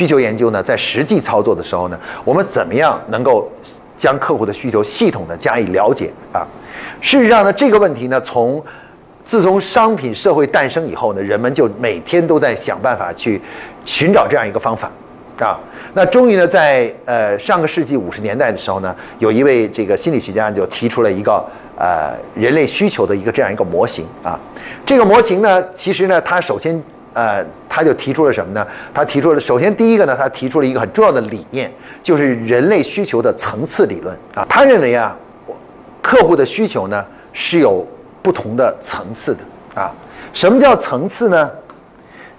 需求研究呢，在实际操作的时候呢，我们怎么样能够将客户的需求系统的加以了解啊？事实上呢，这个问题呢，从自从商品社会诞生以后呢，人们就每天都在想办法去寻找这样一个方法啊。那终于呢，在呃上个世纪五十年代的时候呢，有一位这个心理学家就提出了一个呃人类需求的一个这样一个模型啊。这个模型呢，其实呢，他首先呃他就提出了什么呢？他提出了首先第一个呢，他提出了一个很重要的理念，就是人类需求的层次理论啊。他认为啊，客户的需求呢是有不同的层次的啊。什么叫层次呢？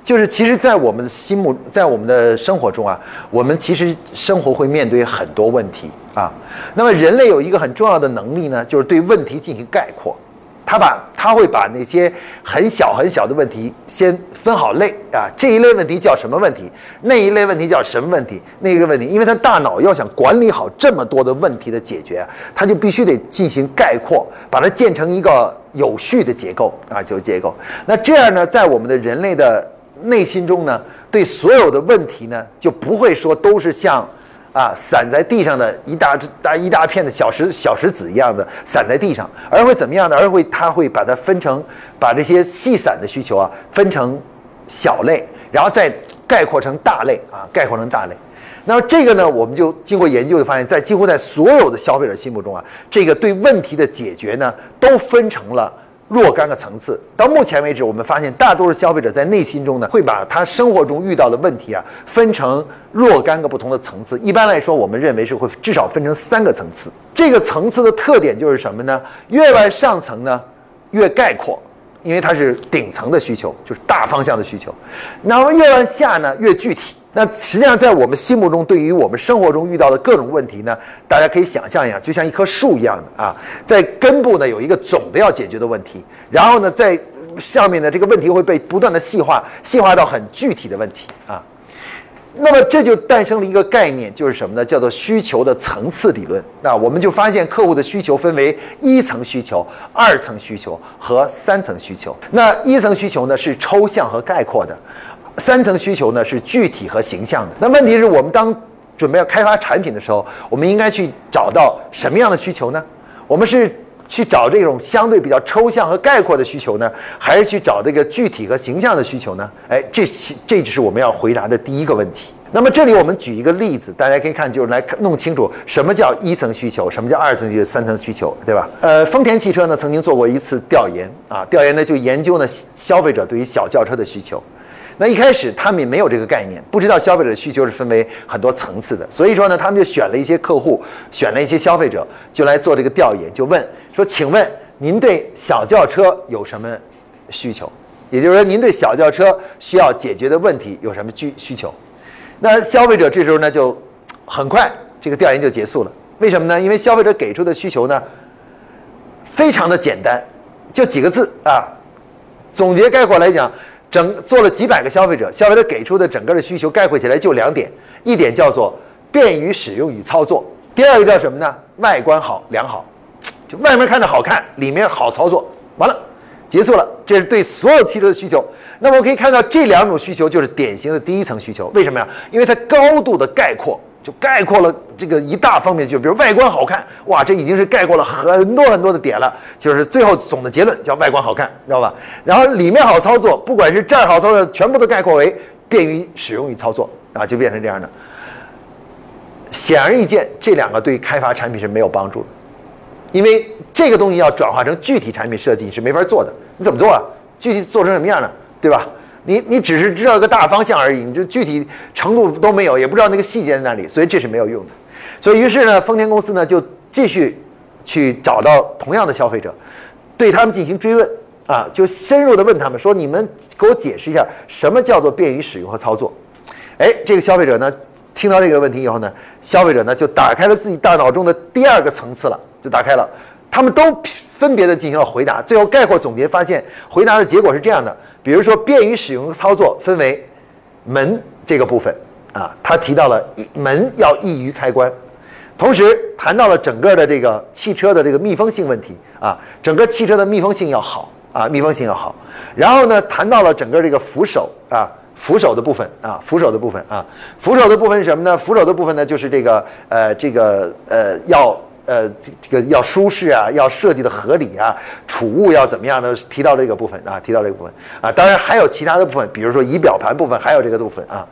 就是其实，在我们的心目，在我们的生活中啊，我们其实生活会面对很多问题啊。那么，人类有一个很重要的能力呢，就是对问题进行概括。他把他会把那些很小很小的问题先分好类啊，这一类问题叫什么问题？那一类问题叫什么问题？那一个问题，因为他大脑要想管理好这么多的问题的解决，他就必须得进行概括，把它建成一个有序的结构啊，就是结构。那这样呢，在我们的人类的内心中呢，对所有的问题呢，就不会说都是像，啊，散在地上的一大大一大片的小石小石子一样的散在地上，而会怎么样呢？而会它会把它分成，把这些细散的需求啊分成小类，然后再概括成大类啊，概括成大类。那么这个呢，我们就经过研究就发现，在几乎在所有的消费者心目中啊，这个对问题的解决呢，都分成了。若干个层次，到目前为止，我们发现大多数消费者在内心中呢，会把他生活中遇到的问题啊，分成若干个不同的层次。一般来说，我们认为是会至少分成三个层次。这个层次的特点就是什么呢？越往上层呢，越概括，因为它是顶层的需求，就是大方向的需求。那么越往下呢，越具体。那实际上，在我们心目中，对于我们生活中遇到的各种问题呢，大家可以想象一下，就像一棵树一样的啊，在根部呢有一个总的要解决的问题，然后呢，在上面呢这个问题会被不断的细化，细化到很具体的问题啊。那么这就诞生了一个概念，就是什么呢？叫做需求的层次理论。那我们就发现，客户的需求分为一层需求、二层需求和三层需求。那一层需求呢是抽象和概括的。三层需求呢是具体和形象的。那问题是我们当准备要开发产品的时候，我们应该去找到什么样的需求呢？我们是去找这种相对比较抽象和概括的需求呢，还是去找这个具体和形象的需求呢？哎，这这就是我们要回答的第一个问题。那么这里我们举一个例子，大家可以看，就是来弄清楚什么叫一层需求，什么叫二层需求、三层需求，对吧？呃，丰田汽车呢曾经做过一次调研啊，调研呢就研究呢消费者对于小轿车的需求。那一开始他们也没有这个概念，不知道消费者的需求是分为很多层次的，所以说呢，他们就选了一些客户，选了一些消费者，就来做这个调研，就问说：“请问您对小轿车有什么需求？也就是说，您对小轿车需要解决的问题有什么需需求？”那消费者这时候呢，就很快这个调研就结束了。为什么呢？因为消费者给出的需求呢，非常的简单，就几个字啊，总结概括来讲。整做了几百个消费者，消费者给出的整个的需求概括起来就两点，一点叫做便于使用与操作，第二个叫什么呢？外观好良好，就外面看着好看，里面好操作，完了，结束了。这是对所有汽车的需求。那么我可以看到这两种需求就是典型的第一层需求，为什么呀？因为它高度的概括。就概括了这个一大方面，就比如外观好看，哇，这已经是概括了很多很多的点了。就是最后总的结论叫外观好看，知道吧？然后里面好操作，不管是这儿好操作，全部都概括为便于使用与操作啊，就变成这样的。显而易见，这两个对开发产品是没有帮助的，因为这个东西要转化成具体产品设计是没法做的。你怎么做啊？具体做成什么样呢？对吧？你你只是知道一个大方向而已，你这具体程度都没有，也不知道那个细节在哪里，所以这是没有用的。所以于是呢，丰田公司呢就继续去找到同样的消费者，对他们进行追问啊，就深入的问他们说：“你们给我解释一下，什么叫做便于使用和操作？”哎，这个消费者呢听到这个问题以后呢，消费者呢就打开了自己大脑中的第二个层次了，就打开了，他们都分别的进行了回答，最后概括总结发现，回答的结果是这样的。比如说，便于使用操作分为门这个部分啊，他提到了门要易于开关，同时谈到了整个的这个汽车的这个密封性问题啊，整个汽车的密封性要好啊，密封性要好。然后呢，谈到了整个这个扶手啊，扶手的部分啊，扶手的部分啊，扶手的部分是什么呢？扶手的部分呢，就是这个呃，这个呃，要呃，这这个要舒适啊，要设计的合理啊，储物要怎么样呢？提到这个部分啊，提到这个部分啊，当然还有其他的部分，比如说仪表盘部分，还有这个部分啊。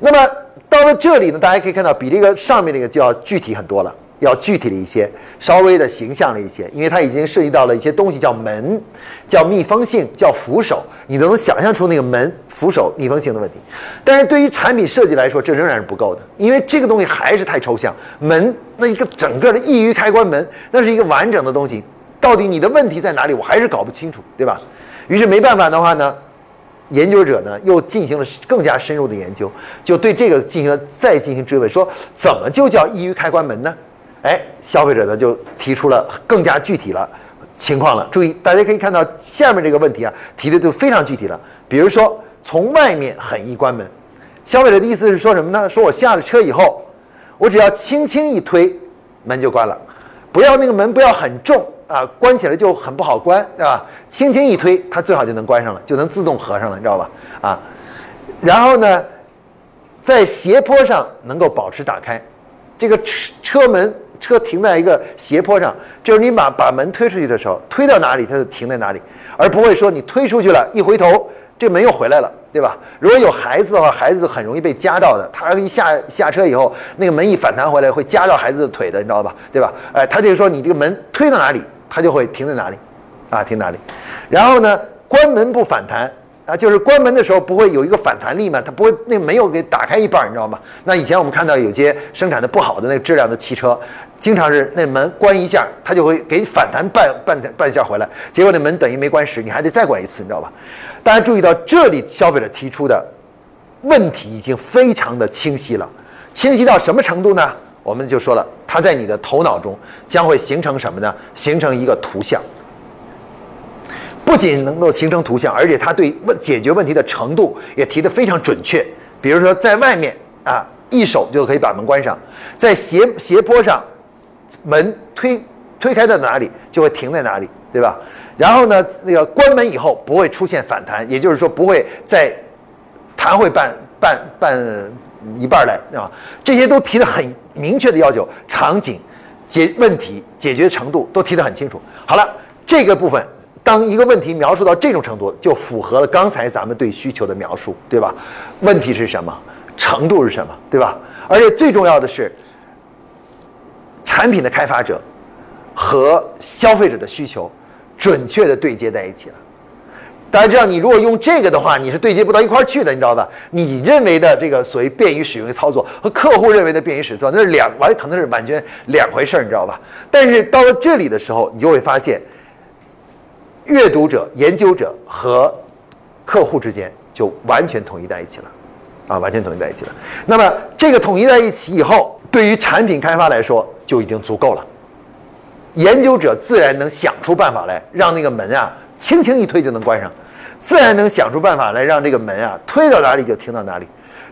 那么到了这里呢，大家可以看到比这个上面那个就要具体很多了。要具体了一些，稍微的形象了一些，因为它已经涉及到了一些东西，叫门，叫密封性，叫扶手，你都能想象出那个门、扶手、密封性的问题。但是对于产品设计来说，这仍然是不够的，因为这个东西还是太抽象。门那一个整个的易于开关门，那是一个完整的东西，到底你的问题在哪里，我还是搞不清楚，对吧？于是没办法的话呢，研究者呢又进行了更加深入的研究，就对这个进行了再进行追问，说怎么就叫易于开关门呢？哎，消费者呢就提出了更加具体了情况了。注意，大家可以看到下面这个问题啊，提的就非常具体了。比如说，从外面很易关门，消费者的意思是说什么呢？说我下了车以后，我只要轻轻一推，门就关了。不要那个门不要很重啊，关起来就很不好关，对吧？轻轻一推，它最好就能关上了，就能自动合上了，你知道吧？啊，然后呢，在斜坡上能够保持打开，这个车车门。车停在一个斜坡上，就是你把把门推出去的时候，推到哪里它就停在哪里，而不会说你推出去了，一回头这门又回来了，对吧？如果有孩子的话，孩子很容易被夹到的。他一下下车以后，那个门一反弹回来，会夹到孩子的腿的，你知道吧？对吧？哎，他就说你这个门推到哪里，它就会停在哪里，啊，停哪里。然后呢，关门不反弹。啊，就是关门的时候不会有一个反弹力嘛？它不会，那没有给打开一半，你知道吗？那以前我们看到有些生产的不好的那个质量的汽车，经常是那门关一下，它就会给反弹半半半下回来，结果那门等于没关实，你还得再关一次，你知道吧？大家注意到这里，消费者提出的问题已经非常的清晰了，清晰到什么程度呢？我们就说了，它在你的头脑中将会形成什么呢？形成一个图像。不仅能够形成图像，而且它对问解决问题的程度也提得非常准确。比如说，在外面啊，一手就可以把门关上；在斜斜坡上，门推推开到哪里就会停在哪里，对吧？然后呢，那个关门以后不会出现反弹，也就是说不会再弹回半半半一半来啊。这些都提的很明确的要求，场景解问题解决程度都提得很清楚。好了，这个部分。当一个问题描述到这种程度，就符合了刚才咱们对需求的描述，对吧？问题是什么？程度是什么？对吧？而且最重要的是，产品的开发者和消费者的需求准确的对接在一起了。大家知道，你如果用这个的话，你是对接不到一块儿去的，你知道吧？你认为的这个所谓便于使用的操作和客户认为的便于使用，那是两完可能是完全两回事儿，你知道吧？但是到了这里的时候，你就会发现。阅读者、研究者和客户之间就完全统一在一起了，啊，完全统一在一起了。那么这个统一在一起以后，对于产品开发来说就已经足够了。研究者自然能想出办法来，让那个门啊轻轻一推就能关上；自然能想出办法来，让这个门啊推到哪里就停到哪里；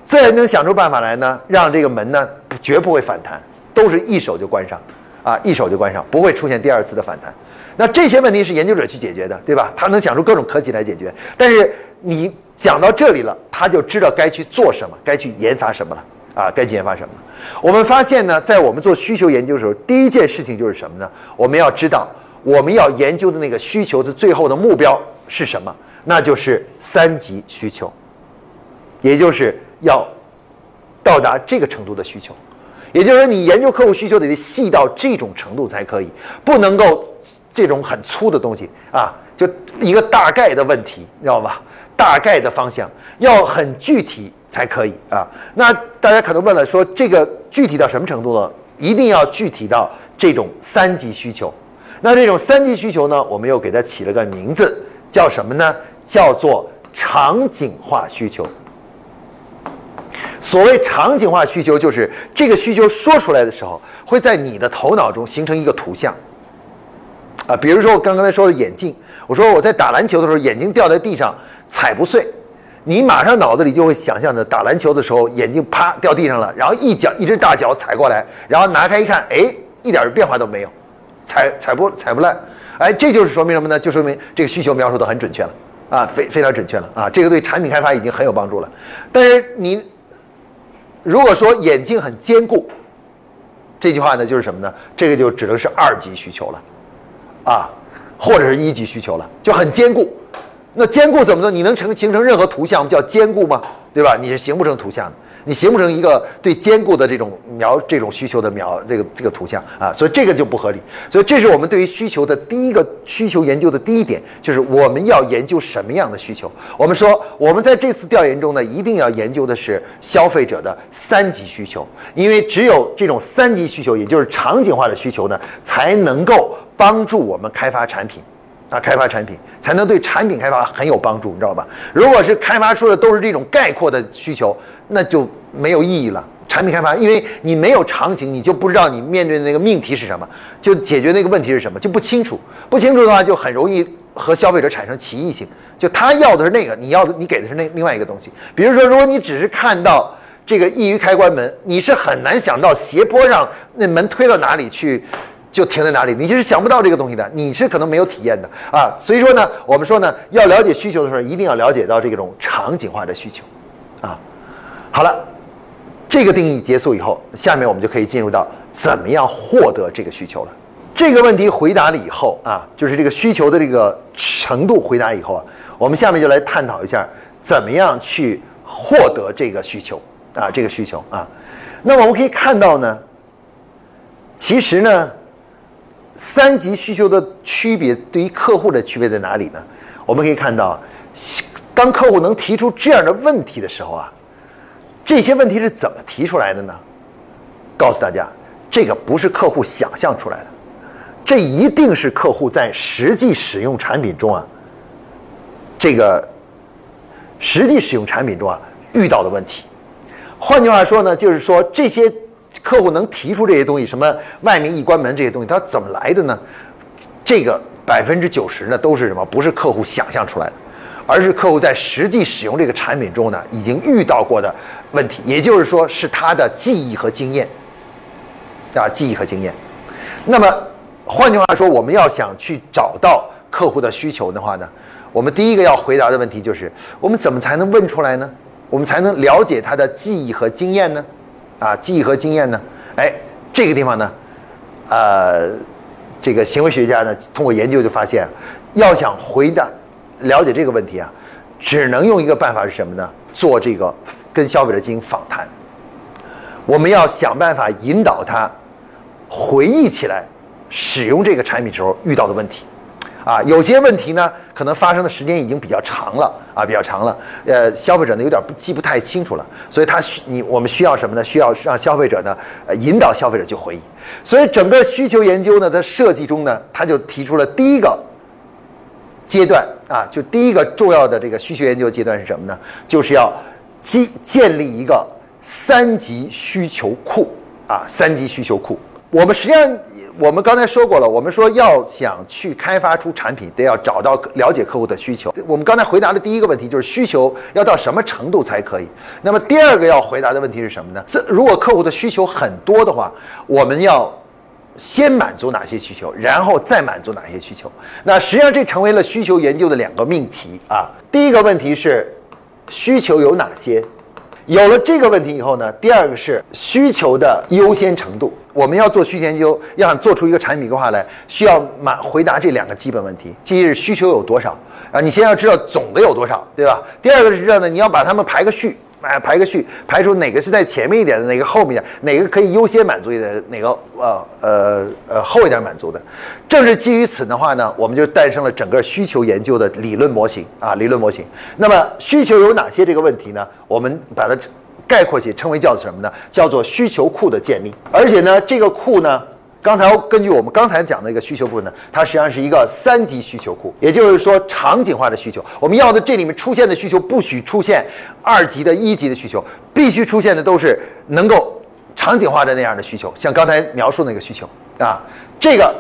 自然能想出办法来呢，让这个门呢绝不会反弹，都是一手就关上，啊，一手就关上，不会出现第二次的反弹。那这些问题是研究者去解决的，对吧？他能想出各种科技来解决。但是你讲到这里了，他就知道该去做什么，该去研发什么了啊？该去研发什么？我们发现呢，在我们做需求研究的时候，第一件事情就是什么呢？我们要知道我们要研究的那个需求的最后的目标是什么？那就是三级需求，也就是要到达这个程度的需求。也就是说，你研究客户需求得细到这种程度才可以，不能够。这种很粗的东西啊，就一个大概的问题，你知道吧？大概的方向要很具体才可以啊。那大家可能问了，说这个具体到什么程度呢？一定要具体到这种三级需求。那这种三级需求呢，我们又给它起了个名字，叫什么呢？叫做场景化需求。所谓场景化需求，就是这个需求说出来的时候，会在你的头脑中形成一个图像。啊，比如说我刚刚才说的眼镜，我说我在打篮球的时候，眼镜掉在地上踩不碎，你马上脑子里就会想象着打篮球的时候，眼镜啪掉地上了，然后一脚一只大脚踩过来，然后拿开一看，哎，一点变化都没有，踩踩不踩不烂，哎，这就是说明什么呢？就说明这个需求描述的很准确了，啊，非非常准确了啊，这个对产品开发已经很有帮助了。但是你如果说眼镜很坚固，这句话呢就是什么呢？这个就只能是二级需求了，啊，或者是一级需求了，就很坚固。那坚固怎么呢？你能成形成任何图像叫坚固吗？对吧？你是形不成图像的。你形不成一个对坚固的这种描这种需求的描这个这个图像啊，所以这个就不合理。所以这是我们对于需求的第一个需求研究的第一点，就是我们要研究什么样的需求。我们说我们在这次调研中呢，一定要研究的是消费者的三级需求，因为只有这种三级需求，也就是场景化的需求呢，才能够帮助我们开发产品。啊，开发产品才能对产品开发很有帮助，你知道吧？如果是开发出的都是这种概括的需求，那就没有意义了。产品开发，因为你没有场景，你就不知道你面对的那个命题是什么，就解决那个问题是什么，就不清楚。不清楚的话，就很容易和消费者产生歧义性。就他要的是那个，你要的你给的是那另外一个东西。比如说，如果你只是看到这个易于开关门，你是很难想到斜坡上那门推到哪里去。就停在哪里，你就是想不到这个东西的，你是可能没有体验的啊。所以说呢，我们说呢，要了解需求的时候，一定要了解到这种场景化的需求，啊。好了，这个定义结束以后，下面我们就可以进入到怎么样获得这个需求了。这个问题回答了以后啊，就是这个需求的这个程度回答以后啊，我们下面就来探讨一下怎么样去获得这个需求啊，这个需求啊。那么我们可以看到呢，其实呢。三级需求的区别对于客户的区别在哪里呢？我们可以看到，当客户能提出这样的问题的时候啊，这些问题是怎么提出来的呢？告诉大家，这个不是客户想象出来的，这一定是客户在实际使用产品中啊，这个实际使用产品中啊遇到的问题。换句话说呢，就是说这些。客户能提出这些东西，什么外面一关门这些东西，它怎么来的呢？这个百分之九十呢都是什么？不是客户想象出来的，而是客户在实际使用这个产品中呢已经遇到过的问题，也就是说是他的记忆和经验啊，记忆和经验。那么换句话说，我们要想去找到客户的需求的话呢，我们第一个要回答的问题就是：我们怎么才能问出来呢？我们才能了解他的记忆和经验呢？啊，记忆和经验呢？哎，这个地方呢，呃，这个行为学家呢，通过研究就发现，要想回答、了解这个问题啊，只能用一个办法是什么呢？做这个跟消费者进行访谈。我们要想办法引导他回忆起来使用这个产品时候遇到的问题。啊，有些问题呢，可能发生的时间已经比较长了啊，比较长了。呃，消费者呢有点不记不太清楚了，所以他需你我们需要什么呢？需要让消费者呢，呃，引导消费者去回忆。所以整个需求研究呢，它设计中呢，他就提出了第一个阶段啊，就第一个重要的这个需求研究阶段是什么呢？就是要建建立一个三级需求库啊，三级需求库。我们实际上。我们刚才说过了，我们说要想去开发出产品，得要找到了解客户的需求。我们刚才回答的第一个问题就是需求要到什么程度才可以。那么第二个要回答的问题是什么呢？这如果客户的需求很多的话，我们要先满足哪些需求，然后再满足哪些需求？那实际上这成为了需求研究的两个命题啊。第一个问题是需求有哪些？有了这个问题以后呢，第二个是需求的优先程度。我们要做需求研究，要想做出一个产品规划来，需要满回答这两个基本问题：第一是需求有多少啊？你先要知道总的有多少，对吧？第二个是知道呢，你要把它们排个序，哎，排个序，排出哪个是在前面一点的，哪个后面点，哪个可以优先满足一点，哪个呃呃呃后一点满足的。正是基于此的话呢，我们就诞生了整个需求研究的理论模型啊，理论模型。那么需求有哪些这个问题呢？我们把它。概括起称为叫什么呢？叫做需求库的建立。而且呢，这个库呢，刚才根据我们刚才讲的一个需求部分呢，它实际上是一个三级需求库，也就是说场景化的需求。我们要的这里面出现的需求不许出现二级的一级的需求，必须出现的都是能够场景化的那样的需求，像刚才描述那个需求啊。这个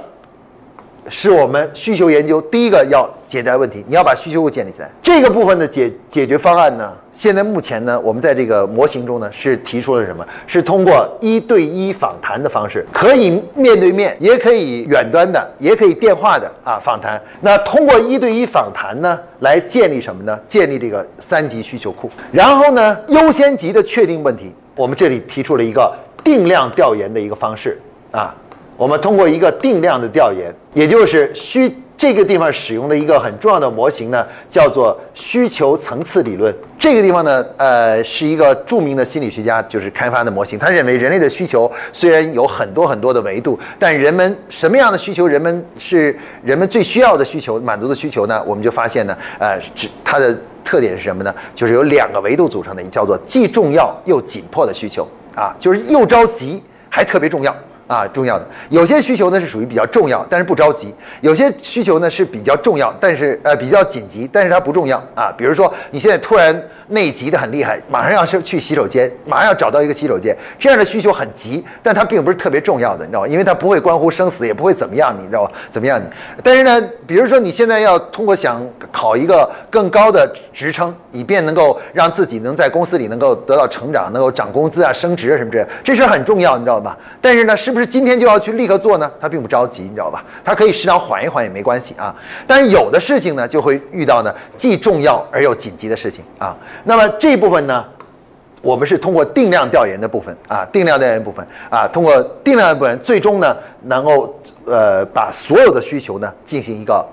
是我们需求研究第一个要解决的问题。你要把需求库建立起来。这个部分的解解决方案呢，现在目前呢，我们在这个模型中呢是提出了什么？是通过一对一访谈的方式，可以面对面，也可以远端的，也可以电话的啊访谈。那通过一对一访谈呢，来建立什么呢？建立这个三级需求库。然后呢，优先级的确定问题，我们这里提出了一个定量调研的一个方式啊。我们通过一个定量的调研，也就是需这个地方使用的一个很重要的模型呢，叫做需求层次理论。这个地方呢，呃，是一个著名的心理学家就是开发的模型。他认为人类的需求虽然有很多很多的维度，但人们什么样的需求，人们是人们最需要的需求满足的需求呢？我们就发现呢，呃，只它的特点是什么呢？就是有两个维度组成的，叫做既重要又紧迫的需求啊，就是又着急还特别重要。啊，重要的有些需求呢是属于比较重要，但是不着急；有些需求呢是比较重要，但是呃比较紧急，但是它不重要啊。比如说你现在突然内急的很厉害，马上要是去洗手间，马上要找到一个洗手间，这样的需求很急，但它并不是特别重要的，你知道吗？因为它不会关乎生死，也不会怎么样，你知道吧？怎么样你？但是呢，比如说你现在要通过想考一个更高的职称，以便能够让自己能在公司里能够得到成长，能够涨工资啊、升职啊什么之类，这事很重要，你知道吧？但是呢，是不是？今天就要去立刻做呢？他并不着急，你知道吧？他可以适当缓一缓也没关系啊。但是有的事情呢，就会遇到呢既重要而又紧急的事情啊。那么这部分呢，我们是通过定量调研的部分啊，定量调研部分啊，通过定量的部分，最终呢能够呃把所有的需求呢进行一个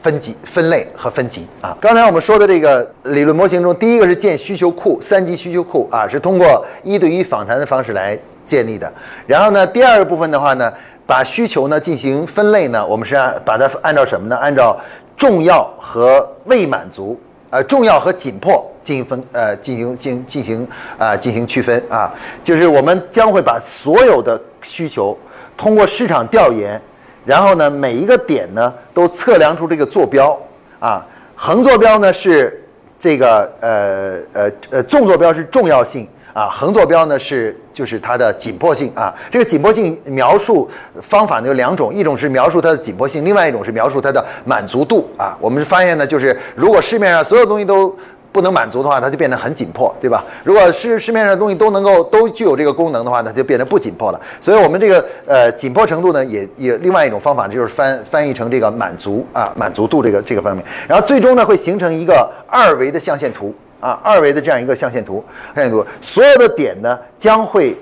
分级、分类和分级啊。刚才我们说的这个理论模型中，第一个是建需求库，三级需求库啊，是通过一对一访谈的方式来。建立的，然后呢，第二个部分的话呢，把需求呢进行分类呢，我们是按把它按照什么呢？按照重要和未满足，呃，重要和紧迫进行分，呃，进行进进行啊进行区分啊，就是我们将会把所有的需求通过市场调研，然后呢，每一个点呢都测量出这个坐标啊，横坐标呢是这个呃呃呃纵坐标是重要性。啊，横坐标呢是就是它的紧迫性啊。这个紧迫性描述方法呢有两种，一种是描述它的紧迫性，另外一种是描述它的满足度啊。我们发现呢，就是如果市面上所有东西都不能满足的话，它就变得很紧迫，对吧？如果市市面上的东西都能够都具有这个功能的话，那就变得不紧迫了。所以我们这个呃紧迫程度呢，也也另外一种方法就是翻翻译成这个满足啊满足度这个这个方面，然后最终呢会形成一个二维的象限图。啊，二维的这样一个象限图，象限图，所有的点呢将会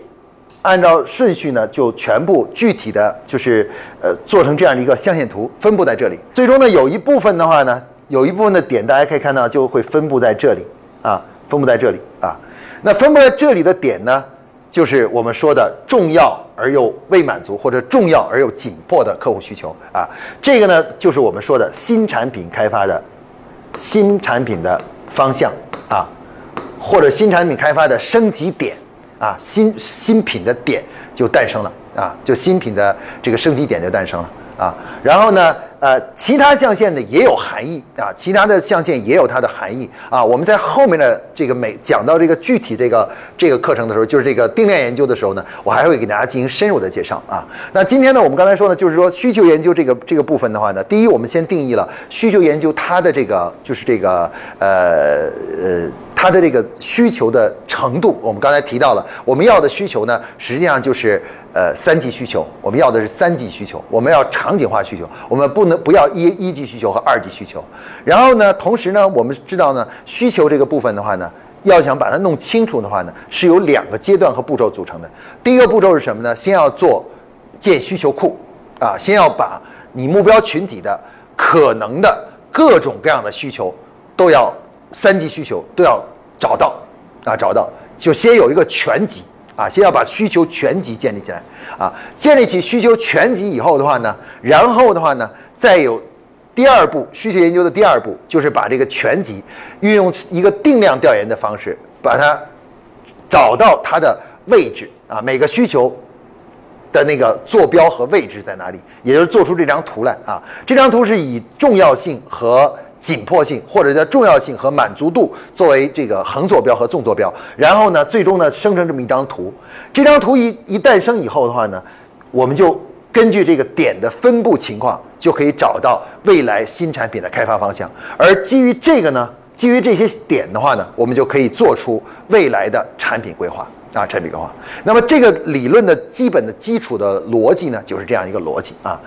按照顺序呢，就全部具体的就是呃做成这样的一个象限图，分布在这里。最终呢，有一部分的话呢，有一部分的点，大家可以看到就会分布在这里啊，分布在这里啊。那分布在这里的点呢，就是我们说的重要而又未满足，或者重要而又紧迫的客户需求啊。这个呢，就是我们说的新产品开发的新产品的方向。啊，或者新产品开发的升级点，啊，新新品的点就诞生了，啊，就新品的这个升级点就诞生了，啊，然后呢？呃，其他象限呢也有含义啊，其他的象限也有它的含义啊。我们在后面的这个每讲到这个具体这个这个课程的时候，就是这个定量研究的时候呢，我还会给大家进行深入的介绍啊。那今天呢，我们刚才说呢，就是说需求研究这个这个部分的话呢，第一，我们先定义了需求研究它的这个就是这个呃呃。它的这个需求的程度，我们刚才提到了，我们要的需求呢，实际上就是呃三级需求，我们要的是三级需求，我们要场景化需求，我们不能不要一一级需求和二级需求。然后呢，同时呢，我们知道呢，需求这个部分的话呢，要想把它弄清楚的话呢，是由两个阶段和步骤组成的。第一个步骤是什么呢？先要做建需求库啊，先要把你目标群体的可能的各种各样的需求都要。三级需求都要找到啊，找到就先有一个全集啊，先要把需求全集建立起来啊。建立起需求全集以后的话呢，然后的话呢，再有第二步需求研究的第二步，就是把这个全集运用一个定量调研的方式，把它找到它的位置啊，每个需求的那个坐标和位置在哪里，也就是做出这张图来啊。这张图是以重要性和紧迫性或者叫重要性和满足度作为这个横坐标和纵坐标，然后呢，最终呢生成这么一张图。这张图一一诞生以后的话呢，我们就根据这个点的分布情况，就可以找到未来新产品的开发方向。而基于这个呢，基于这些点的话呢，我们就可以做出未来的产品规划啊，产品规划。那么这个理论的基本的基础的逻辑呢，就是这样一个逻辑啊。